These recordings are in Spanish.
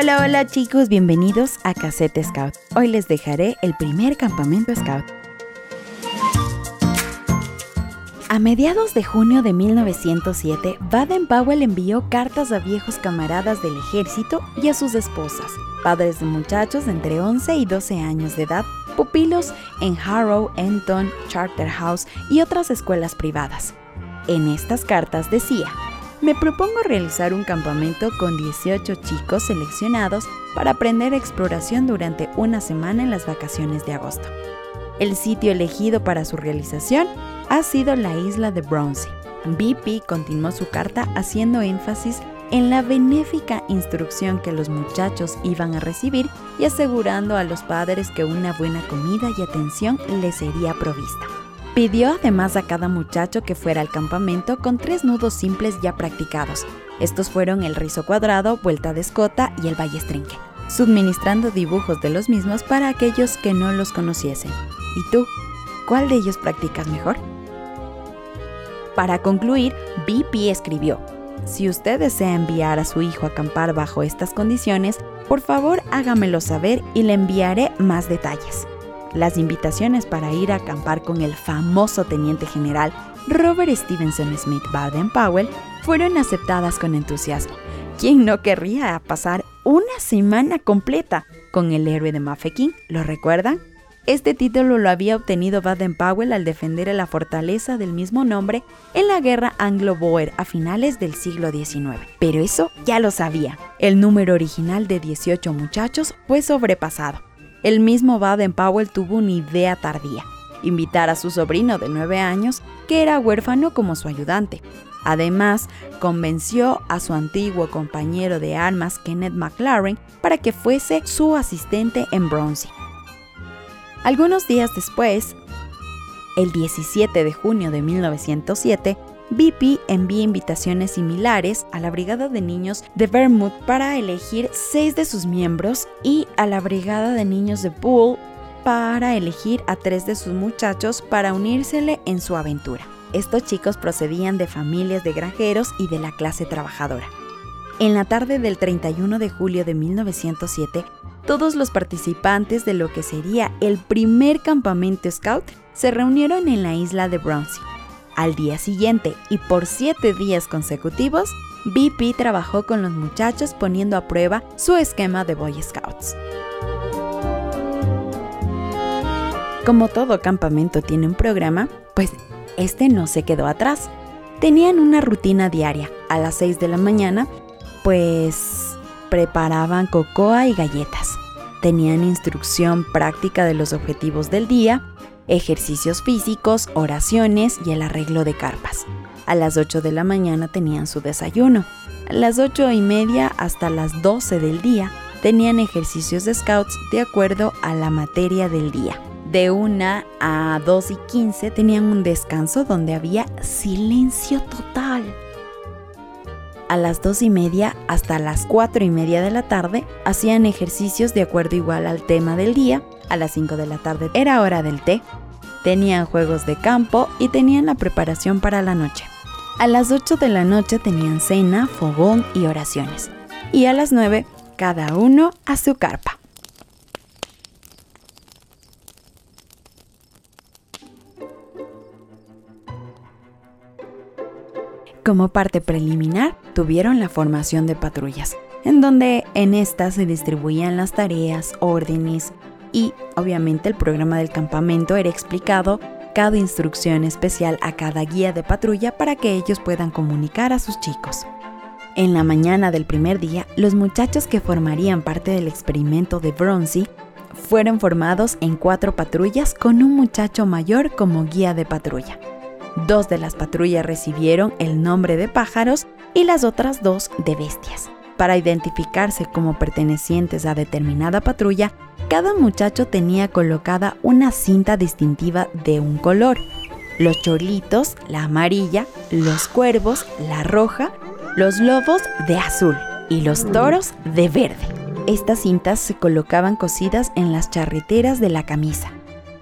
Hola, hola, chicos, bienvenidos a Cassette Scout. Hoy les dejaré el primer campamento Scout. A mediados de junio de 1907, Baden-Powell envió cartas a viejos camaradas del ejército y a sus esposas, padres de muchachos de entre 11 y 12 años de edad, pupilos en Harrow, Enton, Charterhouse y otras escuelas privadas. En estas cartas decía, me propongo realizar un campamento con 18 chicos seleccionados para aprender exploración durante una semana en las vacaciones de agosto. El sitio elegido para su realización ha sido la isla de Bronzy. BP continuó su carta haciendo énfasis en la benéfica instrucción que los muchachos iban a recibir y asegurando a los padres que una buena comida y atención les sería provista. Pidió además a cada muchacho que fuera al campamento con tres nudos simples ya practicados. Estos fueron el rizo cuadrado, vuelta de escota y el ballestrinque, suministrando dibujos de los mismos para aquellos que no los conociesen. ¿Y tú? ¿Cuál de ellos practicas mejor? Para concluir, BP escribió, si usted desea enviar a su hijo a acampar bajo estas condiciones, por favor hágamelo saber y le enviaré más detalles. Las invitaciones para ir a acampar con el famoso teniente general Robert Stevenson Smith Baden-Powell fueron aceptadas con entusiasmo. ¿Quién no querría pasar una semana completa con el héroe de Mafeking? ¿Lo recuerdan? Este título lo había obtenido Baden-Powell al defender la fortaleza del mismo nombre en la guerra anglo-boer a finales del siglo XIX. Pero eso ya lo sabía. El número original de 18 muchachos fue sobrepasado. El mismo Baden-Powell tuvo una idea tardía, invitar a su sobrino de 9 años, que era huérfano, como su ayudante. Además, convenció a su antiguo compañero de armas, Kenneth McLaren, para que fuese su asistente en Bronzy. Algunos días después, el 17 de junio de 1907, BP envía invitaciones similares a la Brigada de Niños de Vermouth para elegir seis de sus miembros y a la Brigada de Niños de Poole para elegir a tres de sus muchachos para unírsele en su aventura. Estos chicos procedían de familias de granjeros y de la clase trabajadora. En la tarde del 31 de julio de 1907, todos los participantes de lo que sería el primer campamento scout se reunieron en la isla de Brownsea. Al día siguiente y por siete días consecutivos, BP trabajó con los muchachos poniendo a prueba su esquema de Boy Scouts. Como todo campamento tiene un programa, pues este no se quedó atrás. Tenían una rutina diaria. A las 6 de la mañana, pues preparaban cocoa y galletas. Tenían instrucción práctica de los objetivos del día, ejercicios físicos, oraciones y el arreglo de carpas. A las 8 de la mañana tenían su desayuno. A las 8 y media hasta las 12 del día tenían ejercicios de scouts de acuerdo a la materia del día. De 1 a 2 y 15 tenían un descanso donde había silencio total. A las 2 y media hasta las 4 y media de la tarde hacían ejercicios de acuerdo igual al tema del día a las 5 de la tarde era hora del té. Tenían juegos de campo y tenían la preparación para la noche. A las 8 de la noche tenían cena, fogón y oraciones. Y a las 9, cada uno a su carpa. Como parte preliminar, tuvieron la formación de patrullas, en donde en esta se distribuían las tareas, órdenes, y obviamente el programa del campamento era explicado cada instrucción especial a cada guía de patrulla para que ellos puedan comunicar a sus chicos. En la mañana del primer día, los muchachos que formarían parte del experimento de Bronzy fueron formados en cuatro patrullas con un muchacho mayor como guía de patrulla. Dos de las patrullas recibieron el nombre de pájaros y las otras dos de bestias. Para identificarse como pertenecientes a determinada patrulla, cada muchacho tenía colocada una cinta distintiva de un color. Los chorlitos, la amarilla, los cuervos, la roja, los lobos de azul y los toros de verde. Estas cintas se colocaban cosidas en las charreteras de la camisa.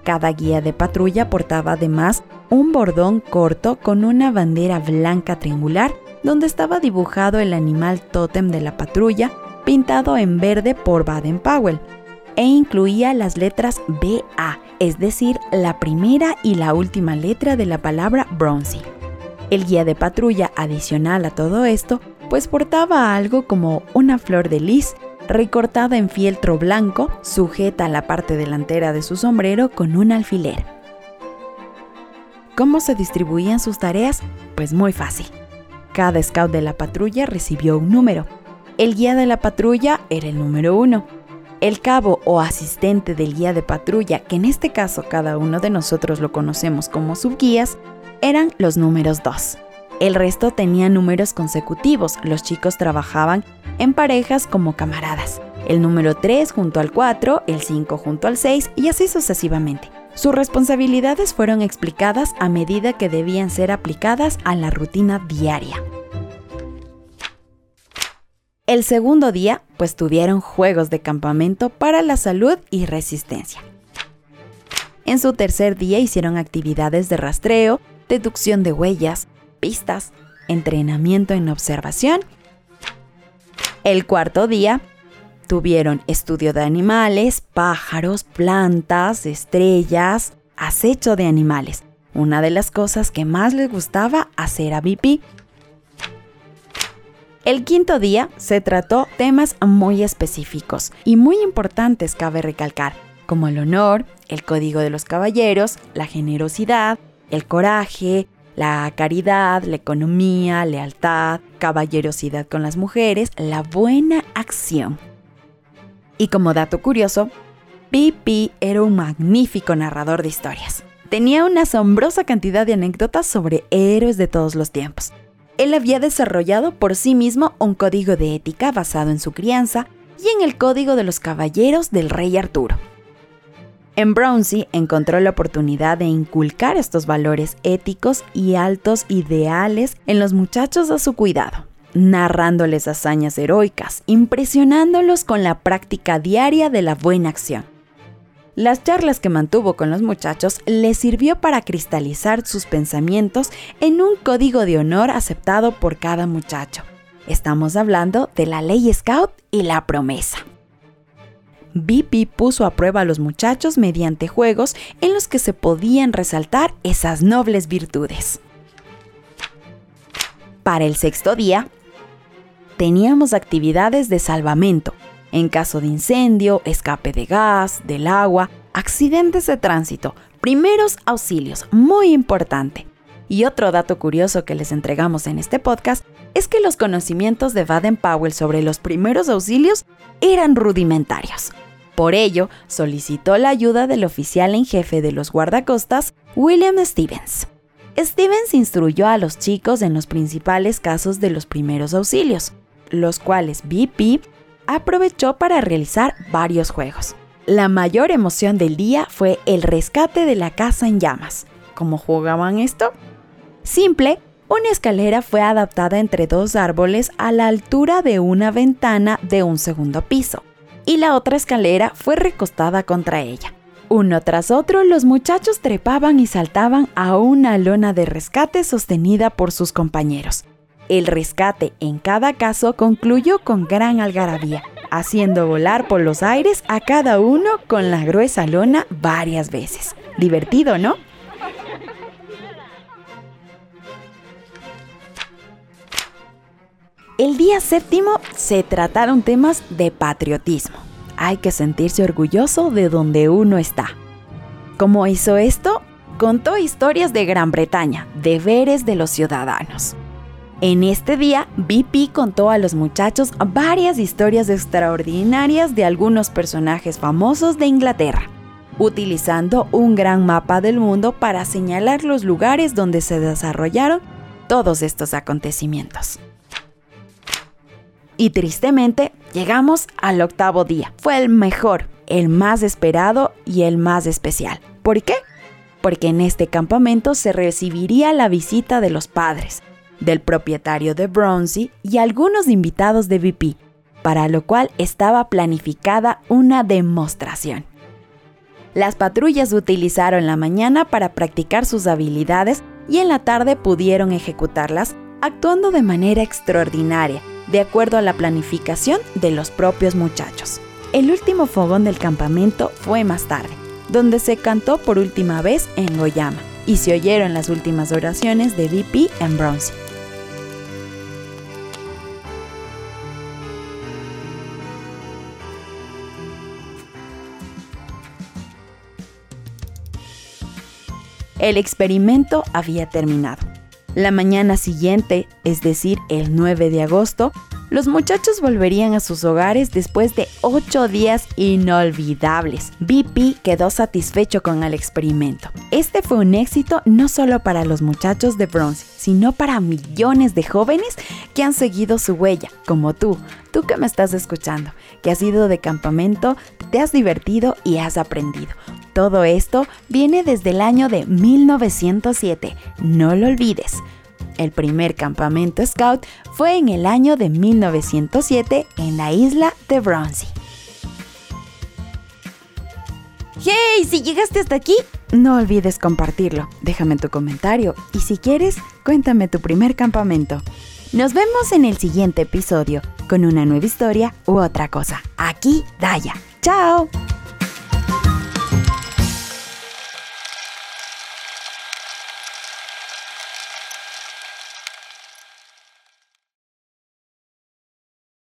Cada guía de patrulla portaba además un bordón corto con una bandera blanca triangular donde estaba dibujado el animal tótem de la patrulla pintado en verde por Baden-Powell, e incluía las letras BA, es decir, la primera y la última letra de la palabra Bronzy. El guía de patrulla adicional a todo esto, pues portaba algo como una flor de lis recortada en fieltro blanco, sujeta a la parte delantera de su sombrero con un alfiler. ¿Cómo se distribuían sus tareas? Pues muy fácil. Cada scout de la patrulla recibió un número. El guía de la patrulla era el número uno. El cabo o asistente del guía de patrulla, que en este caso cada uno de nosotros lo conocemos como subguías, eran los números dos. El resto tenía números consecutivos. Los chicos trabajaban en parejas como camaradas. El número 3 junto al 4, el 5 junto al 6 y así sucesivamente. Sus responsabilidades fueron explicadas a medida que debían ser aplicadas a la rutina diaria. El segundo día, pues tuvieron juegos de campamento para la salud y resistencia. En su tercer día hicieron actividades de rastreo, deducción de huellas, pistas, entrenamiento en observación. El cuarto día tuvieron estudio de animales, pájaros, plantas, estrellas, acecho de animales, una de las cosas que más les gustaba hacer a BP. El quinto día se trató temas muy específicos y muy importantes, cabe recalcar, como el honor, el código de los caballeros, la generosidad, el coraje, la caridad, la economía, lealtad, caballerosidad con las mujeres, la buena acción. Y como dato curioso, Pipi era un magnífico narrador de historias. Tenía una asombrosa cantidad de anécdotas sobre héroes de todos los tiempos. Él había desarrollado por sí mismo un código de ética basado en su crianza y en el código de los caballeros del rey Arturo. En Brownsea encontró la oportunidad de inculcar estos valores éticos y altos ideales en los muchachos a su cuidado, narrándoles hazañas heroicas, impresionándolos con la práctica diaria de la buena acción. Las charlas que mantuvo con los muchachos le sirvió para cristalizar sus pensamientos en un código de honor aceptado por cada muchacho. Estamos hablando de la ley Scout y la promesa. BP puso a prueba a los muchachos mediante juegos en los que se podían resaltar esas nobles virtudes. Para el sexto día, teníamos actividades de salvamento, en caso de incendio, escape de gas, del agua, accidentes de tránsito, primeros auxilios, muy importante. Y otro dato curioso que les entregamos en este podcast es que los conocimientos de Baden Powell sobre los primeros auxilios eran rudimentarios. Por ello, solicitó la ayuda del oficial en jefe de los guardacostas, William Stevens. Stevens instruyó a los chicos en los principales casos de los primeros auxilios, los cuales BP aprovechó para realizar varios juegos. La mayor emoción del día fue el rescate de la casa en llamas. ¿Cómo jugaban esto? Simple, una escalera fue adaptada entre dos árboles a la altura de una ventana de un segundo piso y la otra escalera fue recostada contra ella. Uno tras otro, los muchachos trepaban y saltaban a una lona de rescate sostenida por sus compañeros. El rescate en cada caso concluyó con gran algarabía, haciendo volar por los aires a cada uno con la gruesa lona varias veces. Divertido, ¿no? El día séptimo se trataron temas de patriotismo. Hay que sentirse orgulloso de donde uno está. ¿Cómo hizo esto? Contó historias de Gran Bretaña, deberes de los ciudadanos. En este día, BP contó a los muchachos varias historias extraordinarias de algunos personajes famosos de Inglaterra, utilizando un gran mapa del mundo para señalar los lugares donde se desarrollaron todos estos acontecimientos. Y tristemente, llegamos al octavo día. Fue el mejor, el más esperado y el más especial. ¿Por qué? Porque en este campamento se recibiría la visita de los padres, del propietario de Bronzy y algunos invitados de VP, para lo cual estaba planificada una demostración. Las patrullas utilizaron la mañana para practicar sus habilidades y en la tarde pudieron ejecutarlas actuando de manera extraordinaria de acuerdo a la planificación de los propios muchachos. El último fogón del campamento fue más tarde, donde se cantó por última vez en Goyama y se oyeron las últimas oraciones de VP en Bronze. El experimento había terminado. La mañana siguiente, es decir, el 9 de agosto, los muchachos volverían a sus hogares después de ocho días inolvidables. BP quedó satisfecho con el experimento. Este fue un éxito no solo para los muchachos de Bronze, sino para millones de jóvenes que han seguido su huella, como tú, tú que me estás escuchando, que has ido de campamento, te has divertido y has aprendido. Todo esto viene desde el año de 1907, no lo olvides. El primer campamento scout fue en el año de 1907 en la isla de Bronzy. ¡Hey! Si llegaste hasta aquí, no olvides compartirlo. Déjame tu comentario y si quieres, cuéntame tu primer campamento. Nos vemos en el siguiente episodio con una nueva historia u otra cosa. Aquí, Daya. ¡Chao!